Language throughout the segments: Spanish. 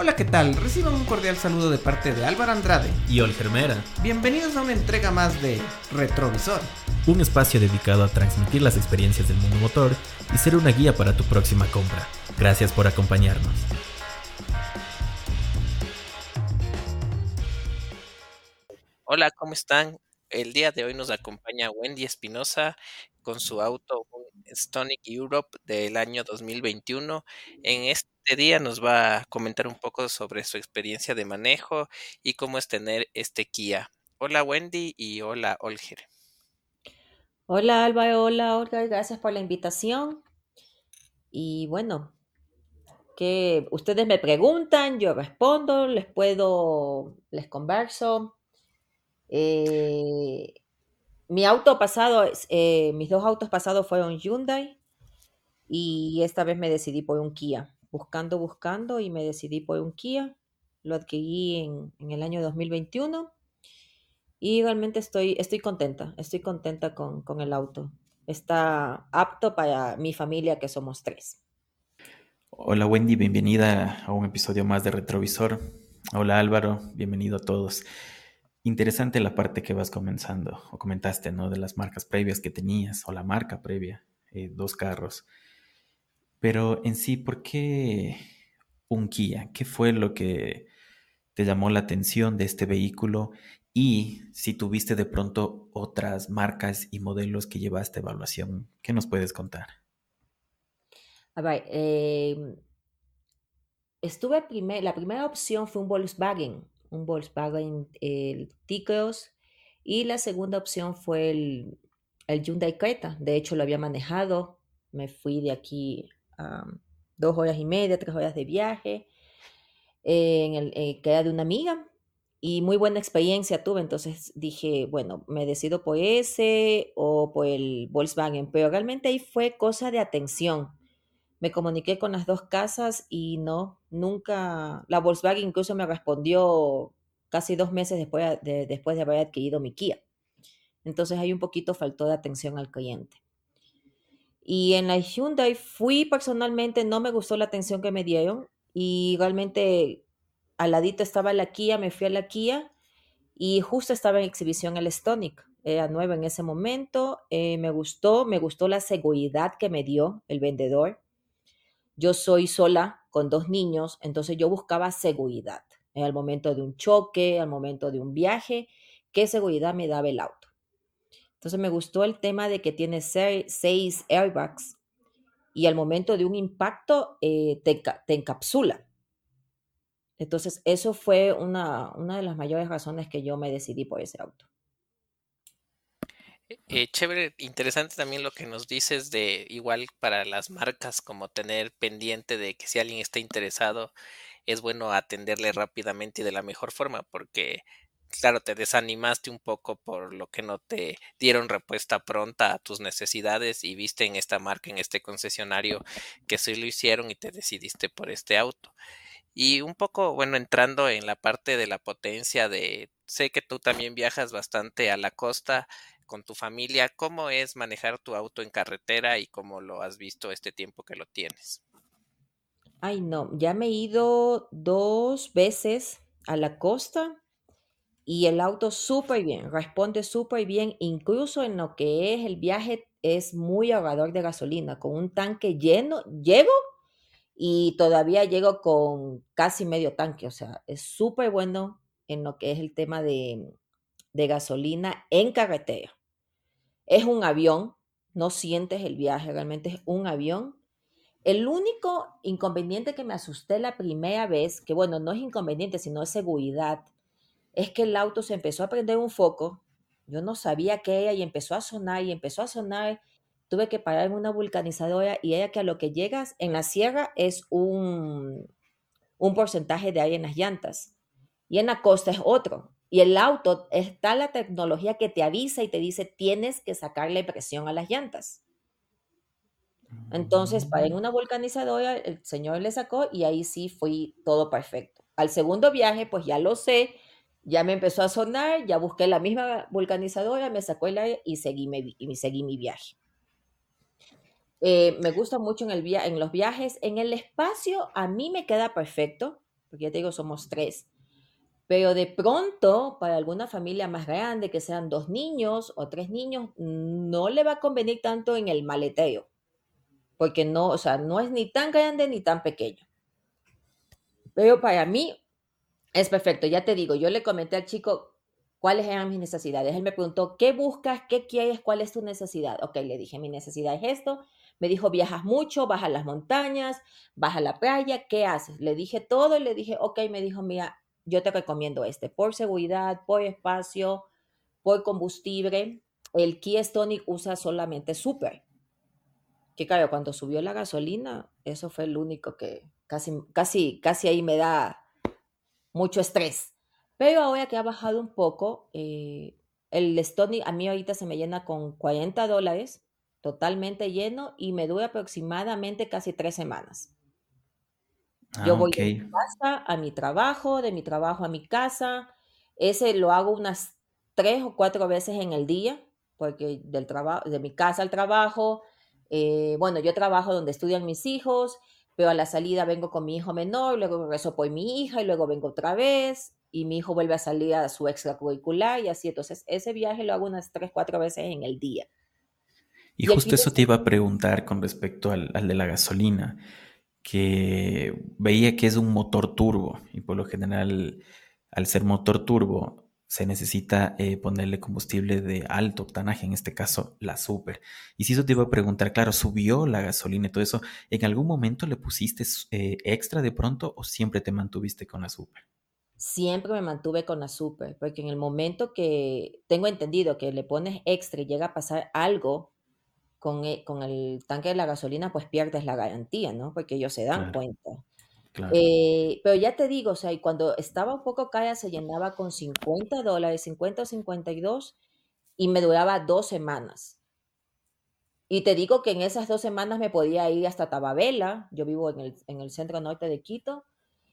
Hola, ¿qué tal? Reciban un cordial saludo de parte de Álvaro Andrade y Olgermera. Bienvenidos a una entrega más de Retrovisor, un espacio dedicado a transmitir las experiencias del mundo motor y ser una guía para tu próxima compra. Gracias por acompañarnos. Hola, ¿cómo están? El día de hoy nos acompaña Wendy Espinosa con su auto Stonic Europe del año 2021. En este día nos va a comentar un poco sobre su experiencia de manejo y cómo es tener este Kia. Hola Wendy y hola Olger. Hola Alba, hola Olga, gracias por la invitación. Y bueno, que ustedes me preguntan, yo respondo, les puedo, les converso. Eh, mi auto pasado, eh, mis dos autos pasados fueron Hyundai y esta vez me decidí por un Kia. Buscando, buscando y me decidí por un Kia. Lo adquirí en, el año 2021 y realmente estoy, estoy contenta, estoy contenta con, con el auto. Está apto para mi familia que somos tres. Hola Wendy, bienvenida a un episodio más de Retrovisor. Hola Álvaro, bienvenido a todos. Interesante la parte que vas comenzando o comentaste, ¿no? De las marcas previas que tenías o la marca previa, eh, dos carros. Pero en sí, ¿por qué un Kia? ¿Qué fue lo que te llamó la atención de este vehículo? Y si tuviste de pronto otras marcas y modelos que llevaste evaluación, ¿qué nos puedes contar? A ver, em, estuve la primera opción fue un Volkswagen, un Volkswagen el y la segunda opción fue el, el, Hyundai Creta. De hecho, lo había manejado. Me fui de aquí dos horas y media, tres horas de viaje, en el, eh, que era de una amiga. Y muy buena experiencia tuve, entonces dije, bueno, me decido por ese o por el Volkswagen, pero realmente ahí fue cosa de atención me comuniqué con las dos casas y no, nunca, la Volkswagen incluso me respondió casi dos meses después de, después de haber adquirido mi Kia. Entonces ahí un poquito faltó de atención al cliente. Y en la Hyundai fui personalmente, no me gustó la atención que me dieron y realmente al ladito estaba la Kia, me fui a la Kia y justo estaba en exhibición el Stonic. Era nuevo en ese momento, eh, me gustó, me gustó la seguridad que me dio el vendedor yo soy sola con dos niños, entonces yo buscaba seguridad en el momento de un choque, al momento de un viaje, qué seguridad me daba el auto. Entonces me gustó el tema de que tiene seis, airbags y al momento de un impacto eh, te, encapsula. Entonces eso fue una, una de las mayores razones que yo me decidí por ese auto. Eh, chévere, interesante también lo que nos dices de igual para las marcas, como tener pendiente de que si alguien está interesado, es bueno atenderle rápidamente y de la mejor forma, porque claro, te desanimaste un poco por lo que no te dieron respuesta pronta a tus necesidades y viste en esta marca, en este concesionario, que sí lo hicieron y te decidiste por este auto. Y un poco, bueno, entrando en la parte de la potencia de, sé que tú también viajas bastante a la costa, con tu familia, ¿cómo es manejar tu auto en carretera y cómo lo has visto este tiempo que lo tienes? Ay, no, ya me he ido dos veces a la costa y el auto súper bien, responde súper bien, incluso en lo que es el viaje es muy ahorrador de gasolina, con un tanque lleno, llego y todavía llego con casi medio tanque, o sea, es súper bueno en lo que es el tema de, de gasolina en carretera. Es un avión, no sientes el viaje, realmente es un avión. El único inconveniente que me asusté la primera vez, que bueno, no es inconveniente, sino es seguridad, es que el auto se empezó a prender un foco. Yo no sabía qué era y empezó a sonar y empezó a sonar. Tuve que parar en una vulcanizadora y era que a lo que llegas en la sierra es un, un porcentaje de aire en las llantas y en la costa es otro. Y el auto está la tecnología que te avisa y te dice tienes que sacarle presión a las llantas. Entonces, para en mm. una vulcanizadora, el señor le sacó y ahí sí fui todo perfecto. Al segundo viaje, pues ya lo sé, ya me empezó a sonar, ya busqué la misma vulcanizadora, me sacó el aire y seguí mi, y seguí mi viaje. Eh, me gusta mucho en, el via en los viajes. En el espacio, a mí me queda perfecto porque ya te digo, somos tres. Pero de pronto, para alguna familia más grande, que sean dos niños o tres niños, no le va a convenir tanto en el maleteo, porque no, o sea, no es ni tan grande ni tan pequeño. Pero para mí es perfecto, ya te digo, yo le comenté al chico cuáles eran mis necesidades. Él me preguntó, ¿qué buscas? ¿Qué quieres? ¿Cuál es tu necesidad? Ok, le dije, mi necesidad es esto. Me dijo, viajas mucho, vas a las montañas, vas a la playa, ¿qué haces? Le dije todo y le dije, ok, me dijo, mira, yo te recomiendo este, por seguridad, por espacio, por combustible. El Kia Stonic usa solamente Super. Que claro, cuando subió la gasolina, eso fue el único que casi, casi, casi ahí me da mucho estrés. Pero ahora que ha bajado un poco, eh, el Stonic a mí ahorita se me llena con 40 dólares, totalmente lleno, y me dura aproximadamente casi tres semanas. Yo ah, voy de mi casa a mi trabajo, de mi trabajo a mi casa. Ese lo hago unas tres o cuatro veces en el día, porque del trabajo, de mi casa al trabajo, eh, bueno, yo trabajo donde estudian mis hijos, pero a la salida vengo con mi hijo menor, luego regreso por mi hija y luego vengo otra vez y mi hijo vuelve a salir a su extracurricular y así. Entonces, ese viaje lo hago unas tres, cuatro veces en el día. Y, justo eso te iba a preguntar con respecto al, al de la gasolina que veía que es un motor turbo y por lo general al ser motor turbo se necesita eh, ponerle combustible de alto octanaje, en este caso la super. Y si eso te iba a preguntar, claro, subió la gasolina y todo eso, ¿en algún momento le pusiste eh, extra de pronto o siempre te mantuviste con la super? Siempre me mantuve con la super, porque en el momento que tengo entendido que le pones extra y llega a pasar algo con el, con el tanque de la gasolina, pues pierdes la garantía, ¿no? Porque ellos se dan cuenta. Eh, pero ya te digo, o sea, cuando estaba un poco cara se llenaba con 50 dólares, 50 o 52, y me duraba dos semanas. Y te digo que en esas dos semanas me podía ir hasta Tababela, yo vivo en el, en el centro norte de Quito,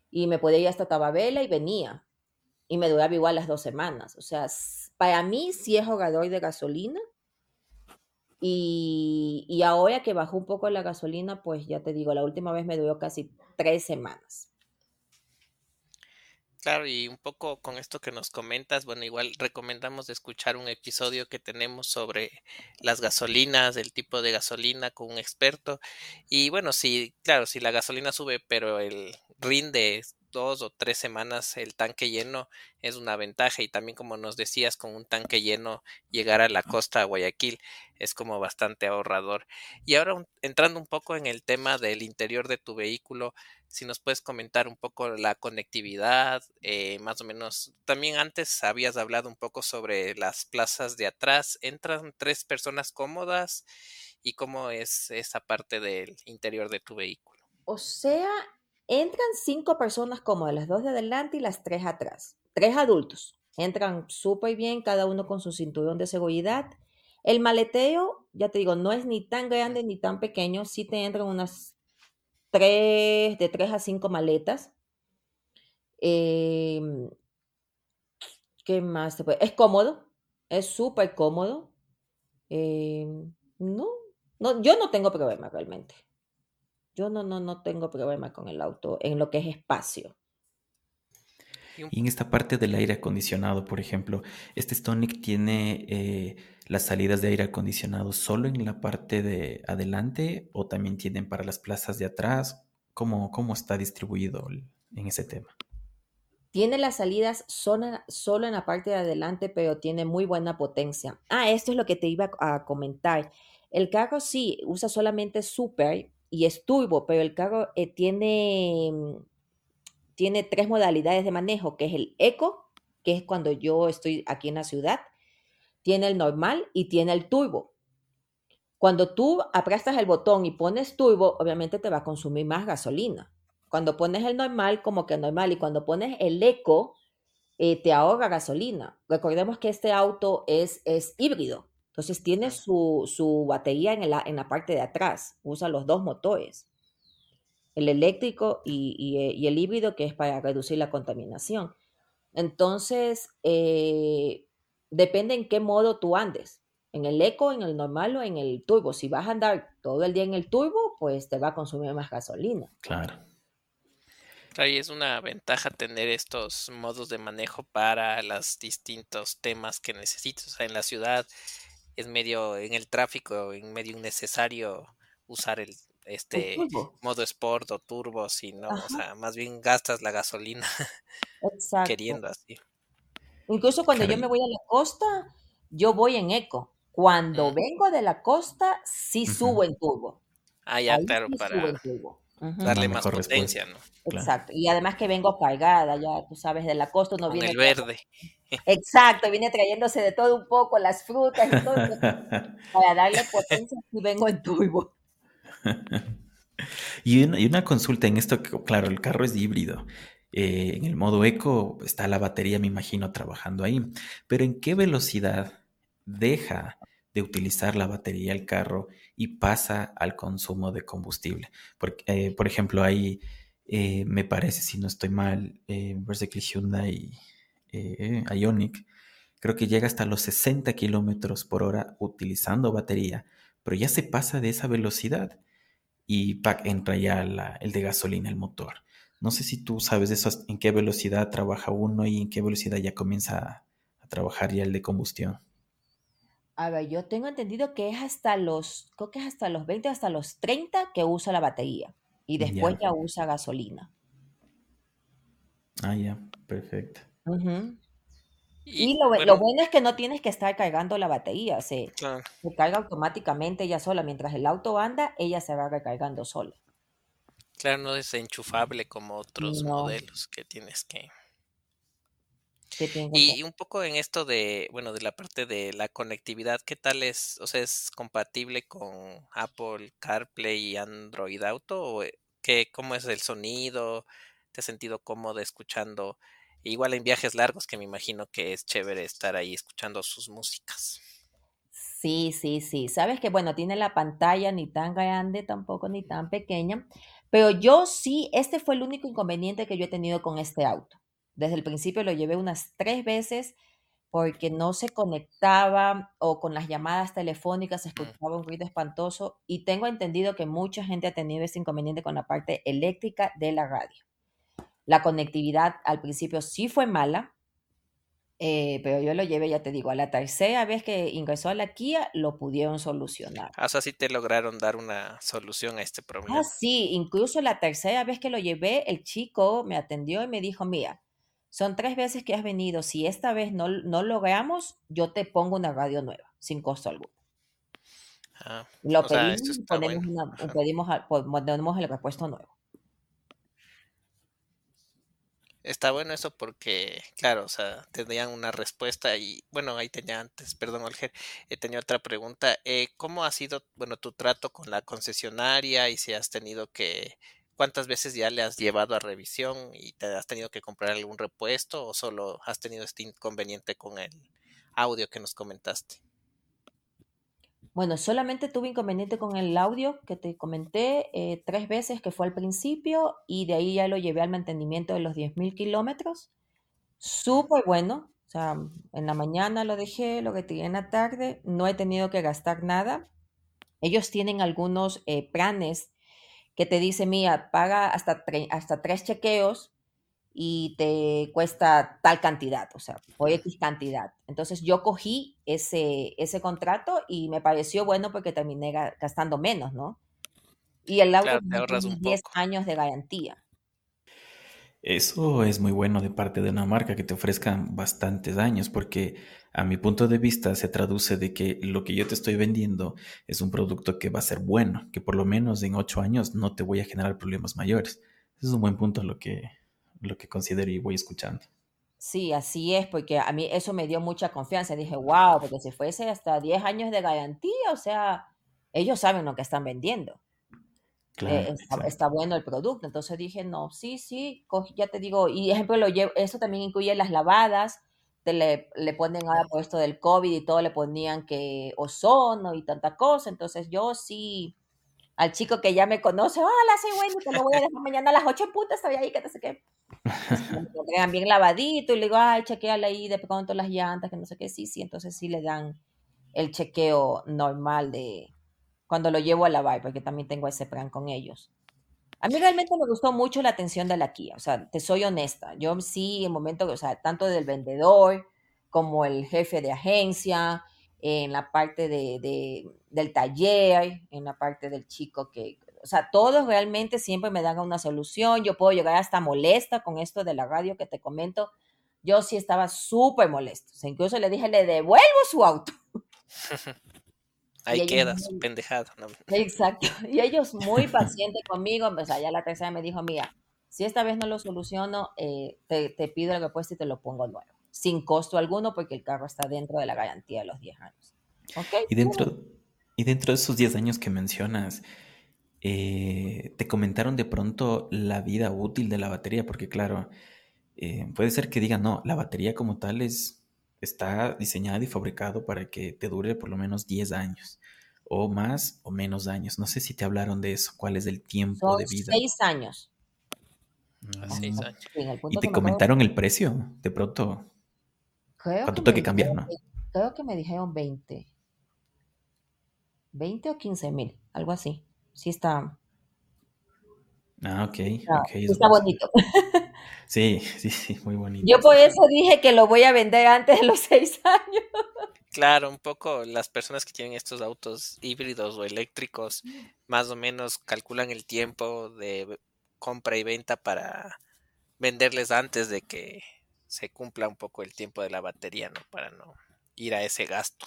y me podía ir hasta Tababela y venía. Y me duraba igual las dos semanas. O sea, para mí, si es jugador de gasolina, y, ahora que bajó un poco la gasolina, pues ya te digo, la última vez me duró casi tres semanas. Claro, y un poco con esto que nos comentas, bueno, igual recomendamos escuchar un episodio que tenemos sobre las gasolinas, el tipo de gasolina con un experto. Y bueno, sí, claro, si la gasolina sube, pero el rinde dos o tres semanas el tanque lleno es una ventaja y también como nos decías con un tanque lleno llegar a la costa de Guayaquil es como bastante ahorrador. Y ahora entrando un poco en el tema del interior de tu vehículo, si nos puedes comentar un poco la conectividad, eh, más o menos, también antes habías hablado un poco sobre las plazas de atrás, ¿entran tres personas cómodas? ¿Y cómo es esa parte del interior de tu vehículo? O sea, Entran cinco personas como las dos de adelante y las tres atrás. Tres adultos. Entran súper bien, cada uno con su cinturón de seguridad. El maleteo, ya te digo, no es ni tan grande ni tan pequeño. Sí te entran unas tres, de tres a cinco maletas. Em, ¿Qué más? Es cómodo, es súper cómodo. Em, no, no, yo no tengo problema realmente. Yo no, no, no tengo problema con el auto en lo que es espacio. Y en esta parte del aire acondicionado, por ejemplo, ¿este Stonic tiene eh, las salidas de aire acondicionado solo en la parte de adelante o también tienen para las plazas de atrás? ¿Cómo, cómo está distribuido en ese tema? Tiene las salidas solo, solo en la parte de adelante, pero tiene muy buena potencia. Ah, esto es lo que te iba a comentar. El carro sí usa solamente super y es turbo, pero el carro eh, tiene, mm, tiene tres modalidades de manejo, que es el eco, que es cuando yo estoy aquí en la ciudad, tiene el normal y tiene el turbo. Cuando tú aprestas el botón y pones turbo, obviamente te va a consumir más gasolina. Cuando pones el normal, como que normal, y cuando pones el eco, eh, te ahorra gasolina. Recordemos que este auto es, es híbrido. Entonces tiene su, batería en la, en la, parte de atrás, usa los dos motores, el eléctrico y, eh, el híbrido que es para reducir la contaminación. Entonces, eh, depende en qué modo tú andes, en el eco, en el normal o en el turbo. Si vas a andar todo el día en el turbo, pues te va a consumir más gasolina. Claro. Claro, y es una ventaja tener estos modos de manejo para los distintos temas que necesitas. O sea, en la ciudad es medio, en el tráfico, en medio innecesario usar el este modo sport o turbo, si no, o sea, más bien gastas la gasolina queriendo así. Incluso cuando yo me voy a la costa, yo voy en eco. Cuando mm. vengo de la costa, sí subo en turbo. Ah, ya, claro, para darle más potencia, ¿no? Exacto. Y además que vengo cargada, ya tú sabes, de la costa uno viene. el verde. Exacto, viene trayéndose de todo un poco, las frutas y todo, para darle potencia y vengo en turbo. y, una, consulta en esto, claro, el carro es híbrido. Eh, en el modo eco está la batería, me imagino, trabajando ahí. Pero ¿en qué velocidad deja de utilizar la batería el carro y pasa al consumo de combustible? Porque, eh, por ejemplo, ahí eh, me parece, si no estoy mal, eh, Hyundai Ionic, creo que llega hasta los 60 kilómetros por hora utilizando batería, pero ya se pasa de esa velocidad y entra ya el de gasolina, el motor. No sé si tú sabes eso, en qué velocidad trabaja uno y en qué velocidad ya comienza a, trabajar ya el de combustión. A ver, yo tengo entendido que es hasta los, creo que es hasta los 20, hasta los 30 que usa la batería y después ya, usa gasolina. Ah, ya, perfecto. Y, lo, bueno es que no tienes que estar cargando la batería, se, se, carga automáticamente ella sola. Mientras el auto anda, ella se va recargando sola. Claro, no es enchufable como otros modelos que tienes que... Y un poco en esto de, bueno, de la parte de la conectividad, ¿qué tal es? O sea, ¿es compatible con Apple CarPlay y Android Auto? ¿O eh, qué, cómo es el sonido? ¿Te has sentido cómodo escuchando Igual en viajes largos, que me imagino que es chévere estar ahí escuchando sus músicas. Sí, sí, sí. Sabes que, bueno, tiene la pantalla ni tan grande tampoco, ni tan pequeña. Pero yo sí, este fue el único inconveniente que yo he tenido con este auto. Desde el principio lo llevé unas tres veces porque no se conectaba o con las llamadas telefónicas se escuchaba un ruido espantoso y tengo entendido que mucha gente ha tenido ese inconveniente con la parte eléctrica de la radio. La conectividad al principio sí fue mala, eh, pero yo lo llevé, ya te digo, a la tercera vez que ingresó a la Kia lo pudieron solucionar. Ah, o sea, sí te lograron dar una solución a este problema. Ah, sí, incluso la tercera vez que lo llevé, el chico me atendió y me dijo, mira, son tres veces que has venido, si esta vez no, no logramos, yo te pongo una radio nueva, sin costo alguno. Ah, lo pedimos, ponemos, pedimos, ponemos el repuesto nuevo. Está bueno eso porque, claro, o sea, tendrían una respuesta y, bueno, ahí tenía antes, perdón, Olger, eh, tenía otra pregunta. Eh, ¿Cómo ha sido, bueno, tu trato con la concesionaria y si has tenido que, cuántas veces ya le has llevado a revisión y te has tenido que comprar algún repuesto o solo has tenido este inconveniente con el audio que nos comentaste? Bueno, solamente tuve inconveniente con el audio que te comenté eh, tres veces, que fue al principio, y de ahí ya lo llevé al mantenimiento de los 10.000 kilómetros. Súper bueno. O sea, en la mañana lo dejé, lo retiré en la tarde, no he tenido que gastar nada. Ellos tienen algunos eh, planes que te dicen, mira, paga hasta, hasta tres chequeos y te cuesta tal cantidad, o sea, por X cantidad. Entonces yo cogí ese, ese contrato y me pareció bueno porque terminé gastando menos, ¿no? Y el auto tiene 10 años de garantía. Eso es muy bueno de parte de una marca que te ofrezcan bastantes años, porque a mi punto de vista se traduce de que lo que yo te estoy vendiendo es un producto que va a ser bueno, que por lo menos en ocho años no te voy a generar problemas mayores. Es un buen punto lo que, lo que considero y voy escuchando. Sí, así es, porque a mí eso me dio mucha confianza. Dije, wow, porque si fuese hasta 10 años de garantía, o sea, ellos saben lo que están vendiendo. Eh, está, bueno el producto. Entonces dije, no, sí, sí, ya te digo, y ejemplo, lo llevo, eso también incluye las lavadas, te le, le ponen ahora por esto del COVID y todo, le ponían que ozono y tanta cosa. Entonces yo sí, al chico que ya me conoce, hola, soy Wendy, te lo voy a dejar mañana a las 8 putas, estoy ahí, que no sé qué. Lo dan bien lavadito y le digo, ay, chequeale ahí de pronto las llantas, que no sé qué, sí, sí, entonces sí le dan el chequeo normal de cuando lo llevo a lavar, porque también tengo ese plan con ellos. A mí realmente me gustó mucho la atención de la Kia, o sea, te soy honesta. Yo sí, en momento, o sea, tanto del vendedor como el jefe de agencia, en la parte de, del taller, en la parte del chico que, o sea, todos realmente siempre me dan una solución. Yo puedo llegar hasta molesta con esto de la radio que te comento. Yo sí estaba súper molesto. O sea, incluso le dije, le devuelvo su auto. Ahí queda su pendejada. Exacto. Y ellos muy pacientes conmigo. O sea, ya la tercera me dijo, mira, si esta vez no lo soluciono, eh, te, te, pido el repuesto y te lo pongo nuevo. Sin costo alguno porque el carro está dentro de la garantía de los 10 años. ¿Okay? Y dentro, y dentro de esos 10 años que mencionas, eh, ¿te comentaron de pronto la vida útil de la batería? Porque claro, eh, puede ser que digan, no, la batería como tal es está diseñado y fabricado para que te dure por lo menos 10 años o más o menos años. No sé si te hablaron de eso, cuál es el tiempo de vida. 6 años. Ah, seis años. ¿Y te comentaron el precio? De pronto. Creo ¿Cuánto que, que cambiar, no? Creo que me dijeron 20. 20 o 15 mil, algo así. Sí está. Ah, ok. okay está bonito. Sí, sí, sí, muy bonito. Yo por eso dije que lo voy a vender antes de los seis años. Claro, un poco las personas que tienen estos autos híbridos o eléctricos más o menos calculan el tiempo de compra y venta para venderles antes de que se cumpla un poco el tiempo de la batería, ¿no? Para no ir a ese gasto.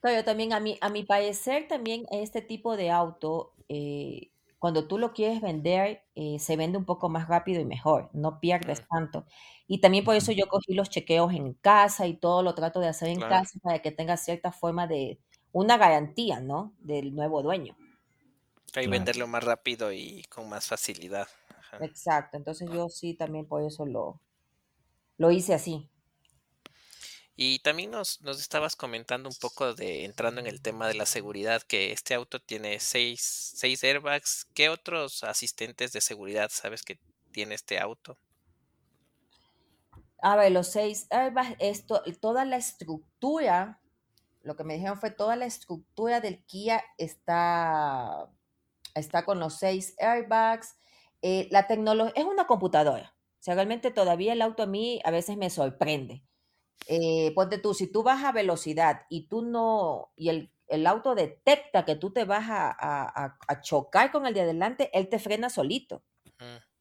Pero también a mi, a mi parecer también este tipo de auto eh, cuando tú lo quieres vender, eh, se vende un poco más rápido y mejor, no pierdes tanto. Y también por eso yo cogí los chequeos en casa y todo lo trato de hacer en casa para que tenga cierta forma de una garantía, ¿no? Del nuevo dueño. Y venderlo más rápido y con más facilidad. Exacto, entonces yo sí también por eso lo, lo hice así. Y también nos, nos estabas comentando un poco de entrando en el tema de la seguridad, que este auto tiene seis, seis airbags. ¿Qué otros asistentes de seguridad sabes que tiene este auto? A ver, los seis airbags, esto, toda la estructura, lo que me dijeron fue toda la estructura del Kia está, está con los seis airbags. Eh, la tecnología es una computadora. O sea, realmente todavía el auto a mí a veces me sorprende eh, ponte tú, si tú vas a velocidad y tú no, y el, el auto detecta que tú te vas a, a, a, chocar con el de adelante, él te frena solito.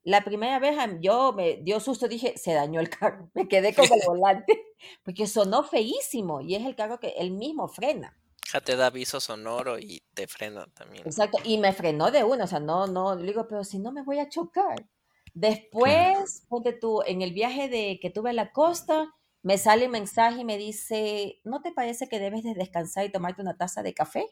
La primera vez yo me dio susto, dije, se dañó el carro, me quedé con el volante, porque sonó feísimo y es el carro que él mismo frena. Ya te da aviso sonoro y te frena también. Exacto, y me frenó de uno, o sea, no, no, digo, pero si no me voy a chocar. Después, ponte tú, en el viaje de que tuve a la costa, me sale un mensaje y me dice, ¿no te parece que debes de descansar y tomarte una taza de café?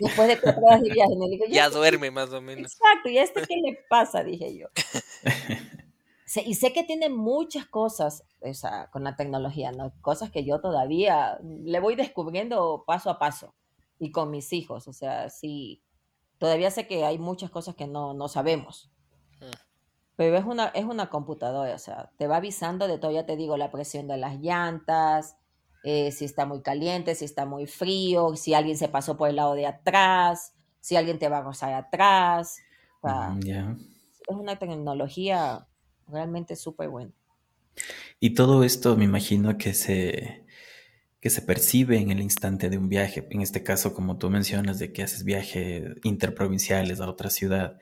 Después de cuatro horas de viaje. ya duerme más o menos. Exacto, ¿y a este qué le pasa? Dije yo. y sé que tiene muchas cosas o sea, con la tecnología, ¿no? Cosas que yo todavía le voy descubriendo paso a paso y con mis hijos. O sea, sí, todavía sé que hay muchas cosas que no, no sabemos. Pero es una, es una computadora, o sea, te va avisando de todo, ya te digo, la presión de las llantas, eh, si está muy caliente, si está muy frío, si alguien se pasó por el lado de atrás, si alguien te va a rozar atrás. Mm, es una tecnología realmente súper buena. Y todo esto me imagino que se, que se percibe en el instante de un viaje. En este caso, como tú mencionas, de que haces viajes interprovinciales a otra ciudad.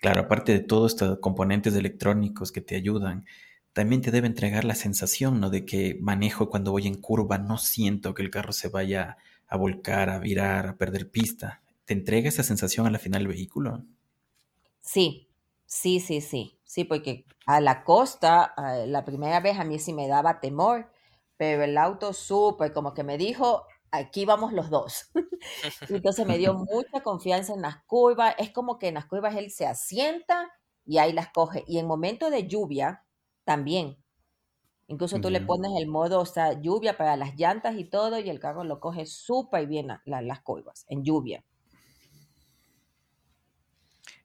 Claro, aparte de todos estos componentes electrónicos que te ayudan, también te debe entregar la sensación, ¿no? De que manejo cuando voy en curva, no siento que el carro se vaya a volcar, a virar, a perder pista. ¿Te entrega esa sensación a la final del vehículo? Sí, sí, sí, sí. Sí, porque a la costa, la primera vez a mí sí me daba temor, pero el auto súper, como que me dijo, aquí vamos los dos. Entonces me dio mucha confianza en las curvas. Es como que en las curvas él se asienta y ahí las coge. Y en momento de lluvia, también. Incluso tú le pones el modo, o sea, lluvia para las llantas y todo, y el carro lo coge súper bien las curvas, en lluvia.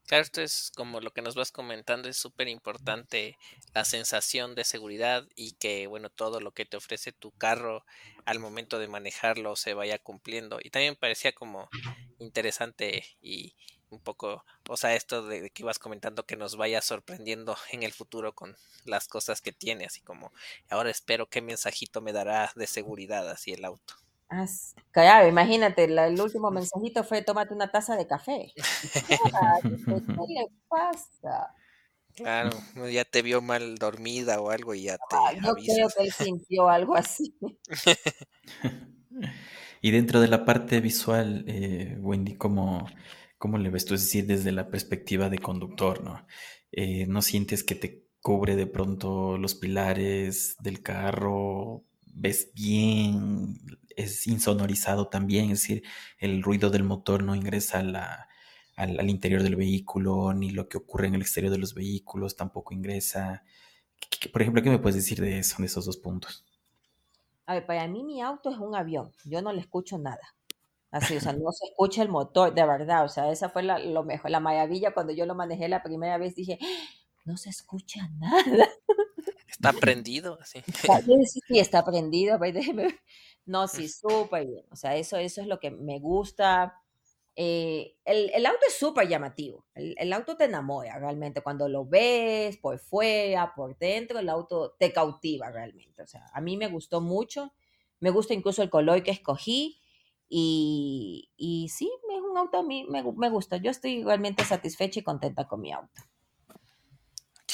Claro, esto es como lo que nos vas comentando, es súper importante la sensación de seguridad y que, bueno, todo lo que te ofrece tu carro al momento de manejarlo se vaya cumpliendo. Y también parecía como interesante y un poco, o sea, esto de, que ibas comentando que nos vaya sorprendiendo en el futuro con las cosas que tiene, así como ahora espero qué mensajito me dará de seguridad así el auto. Ah, claro, imagínate, el último mensajito fue tómate una taza de café. ¿Qué le pasa? Claro, ya te vio mal dormida o algo y ya te. Ah, yo creo que él sintió algo así. y dentro de la parte visual, eh, Wendy, ¿cómo, ¿cómo, le ves tú? Es decir, desde la perspectiva de conductor, ¿no? Eh, ¿No sientes que te cubre de pronto los pilares del carro? ¿Ves bien? ¿Es insonorizado también? Es decir, el ruido del motor no ingresa a la al, interior del vehículo, ni lo que ocurre en el exterior de los vehículos tampoco ingresa. por ejemplo, ¿qué me puedes decir de eso, de esos dos puntos? A ver, para mí mi auto es un avión, yo no le escucho nada. Así, o sea, no se escucha el motor, de verdad, o sea, esa fue la, lo mejor, la maravilla cuando yo lo manejé la primera vez, dije, no se escucha nada. Está prendido, así. Sí, sí, está prendido, no, sí, súper bien, o sea, eso, eso es lo que me gusta, eh, el, auto es súper llamativo. El, auto te enamora realmente. Cuando lo ves por fuera, por dentro, el auto te cautiva realmente. O sea, a mí me gustó mucho. Me gusta incluso el color que escogí. Y, y sí, es un auto a mí me, me gusta. Yo estoy realmente satisfecha y contenta con mi auto.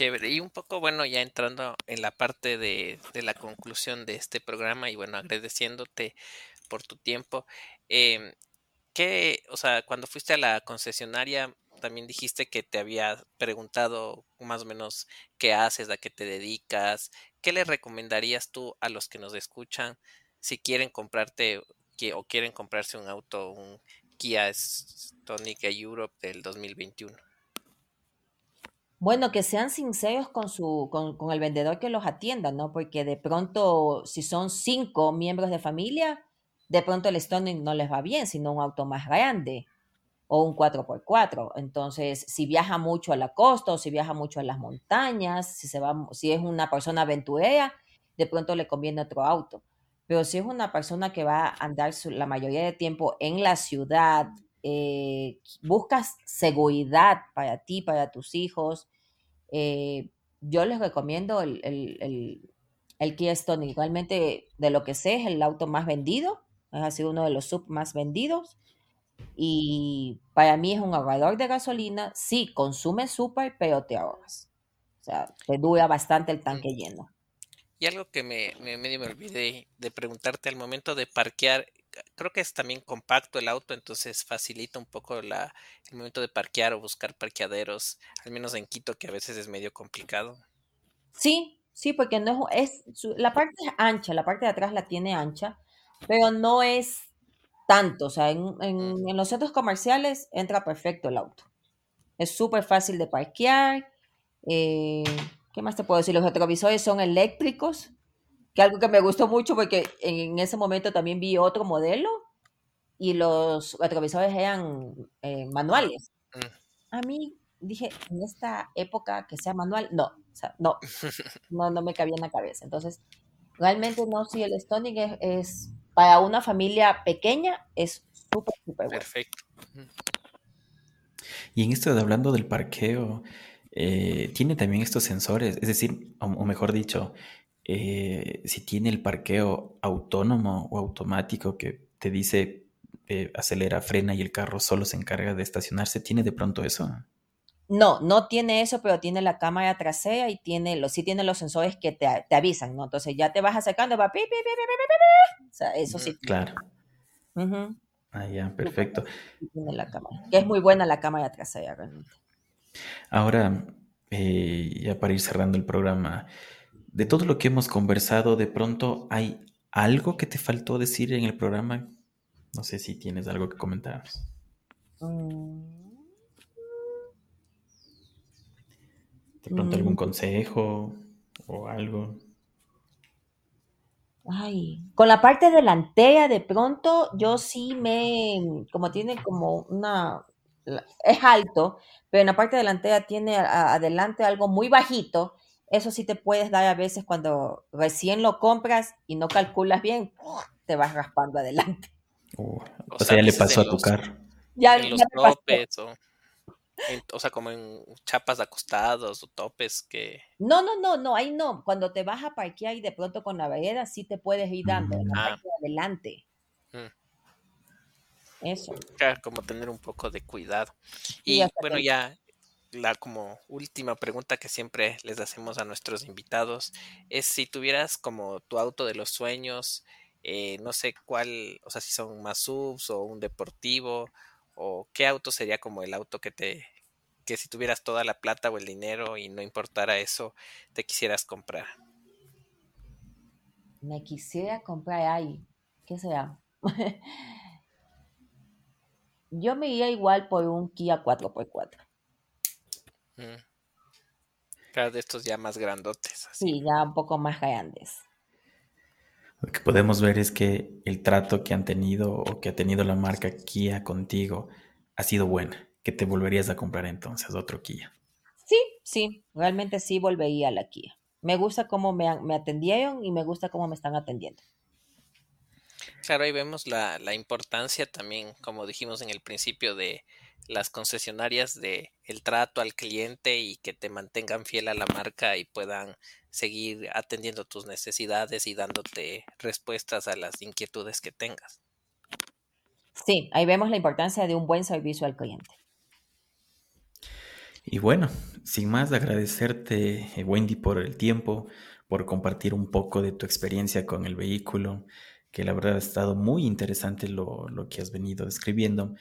Chévere. Y un poco, bueno, ya entrando en la parte de, de la conclusión de este programa y bueno, agradeciéndote por tu tiempo. Eh, ¿Qué, o sea, cuando fuiste a la concesionaria, también dijiste que te había preguntado más o menos qué haces, a qué te dedicas? ¿Qué le recomendarías tú a los que nos escuchan si quieren comprarte o quieren comprarse un auto, un Kia Stonic Europe del 2021? Bueno, que sean sinceros con su, con, con, el vendedor que los atienda, ¿no? Porque de pronto, si son cinco miembros de familia, de pronto el Stoning no les va bien, sino un auto más grande o un 4x4. Entonces, si viaja mucho a la costa o si viaja mucho a las montañas, si, se va, si es una persona aventurera, de pronto le conviene otro auto. Pero si es una persona que va a andar la mayoría de tiempo en la ciudad, eh, buscas seguridad para ti, para tus hijos, eh, yo les recomiendo el, el, el, el Kia Stonic. Igualmente, de lo que sé, es el auto más vendido ha sido uno de los sub más vendidos. Y para mí es un ahorrador de gasolina. Sí, consume súper, pero te ahorras. O sea, te dura bastante el tanque lleno. Y algo que me, me medio me olvidé de preguntarte al momento de parquear, creo que es también compacto el auto, entonces facilita un poco la, el momento de parquear o buscar parqueaderos, al menos en Quito, que a veces es medio complicado. Sí, sí, porque no es, es la parte ancha, la parte de atrás la tiene ancha, pero no es tanto. O sea, en, en, los centros comerciales entra perfecto el auto. Es súper fácil de parquear. Eh, ¿Qué más te puedo decir? Los retrovisores son eléctricos, que algo que me gustó mucho porque en, ese momento también vi otro modelo y los retrovisores eran eh, manuales. Mm. A mí dije, en esta época que sea manual, no, o sea, no, no, no me cabía en la cabeza. Entonces, realmente no, si el Stonic es para una familia pequeña es súper, súper bueno. Perfecto. Y en esto de hablando del parqueo, eh, tiene también estos sensores, es decir, o, mejor dicho, eh, si tiene el parqueo autónomo o automático que te dice eh, acelera, frena y el carro solo se encarga de estacionarse, ¿tiene de pronto eso? No, no tiene eso, pero tiene la cámara trasera y tiene los, sí tiene los sensores que te, avisan, ¿no? Entonces ya te vas acercando, va pi, pi, pi, pi, O sea, eso sí. Claro. Ah, ya, perfecto. Tiene la cámara. Que es muy buena la cámara trasera, realmente. Ahora, eh, ya para ir cerrando el programa, de todo lo que hemos conversado, de pronto hay algo que te faltó decir en el programa. No sé si tienes algo que comentar. De pronto algún mm. consejo o algo. Ay, con la parte delantera de pronto yo sí me, como tiene como una, es alto, pero en la parte delantera tiene adelante algo muy bajito. Eso sí te puedes dar a veces cuando recién lo compras y no calculas bien, te vas raspando adelante. Uh, o, sea, ya le pasó a tu carro. Ya, en los ya o sea, como en chapas de acostados o topes que... No, no, no, no, ahí no. Cuando te vas a parquear y de pronto con la vereda sí te puedes ir dando la Ah. adelante. Mm. Eso. Claro, como tener un poco de cuidado. Y bueno, ya la como última pregunta que siempre les hacemos a nuestros invitados es si tuvieras como tu auto de los sueños, eh, no sé cuál, o sea, si son más subs o un deportivo, o qué auto sería como el auto que te, que si tuvieras toda la plata o el dinero y no importara eso, te quisieras comprar. Me quisiera comprar ahí. ¿Qué será? Yo me iría igual por un Kia 4x4. Mm. Claro, de estos ya más grandotes. así. Sí, ya un poco más grandes. Lo que podemos ver es que el trato que han tenido o que ha tenido la marca Kia contigo ha sido buena, que te volverías a comprar entonces otro Kia. Sí, sí, realmente sí volvería a la Kia. Me gusta cómo me, han- me atendieron y me gusta cómo me están atendiendo. Claro, ahí vemos la, la importancia también, como dijimos en el principio, de las concesionarias, de el trato al cliente y que te mantengan fiel a la marca y puedan seguir atendiendo tus necesidades y dándote respuestas a las inquietudes que tengas. Sí, ahí vemos la importancia de un buen servicio al cliente. Y bueno, sin más, agradecerte, eh, Wendy, por el tiempo, por compartir un poco de tu experiencia con el vehículo, que la verdad ha estado muy interesante lo, lo que has venido describiendo.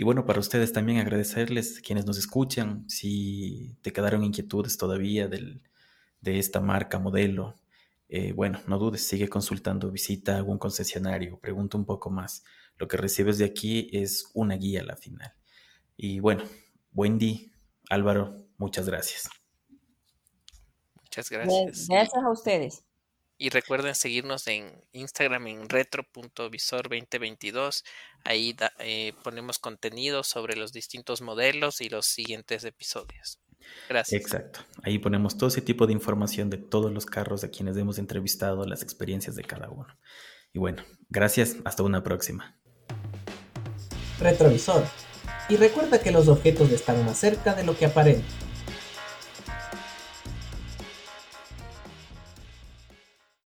Y bueno, para ustedes también agradecerles, quienes nos escuchan, si te quedaron inquietudes todavía del, de esta marca, modelo, eh, bueno, no dudes, sigue consultando, visita algún concesionario, pregunta un poco más. Lo que recibes de aquí es una guía a la final. Y bueno, Wendy, Álvaro, muchas gracias. Muchas Gra- gracias. Gracias a ustedes. Y recuerden seguirnos en Instagram en retro.visor2022. Ahí da- eh, ponemos contenido sobre los distintos modelos y los siguientes episodios. Gracias. Exacto. Ahí ponemos todo ese tipo de información de todos los carros a quienes hemos entrevistado, las experiencias de cada uno. Y bueno, gracias. Hasta una próxima. Retrovisor. Y recuerda que los objetos están más cerca de lo que aparentan.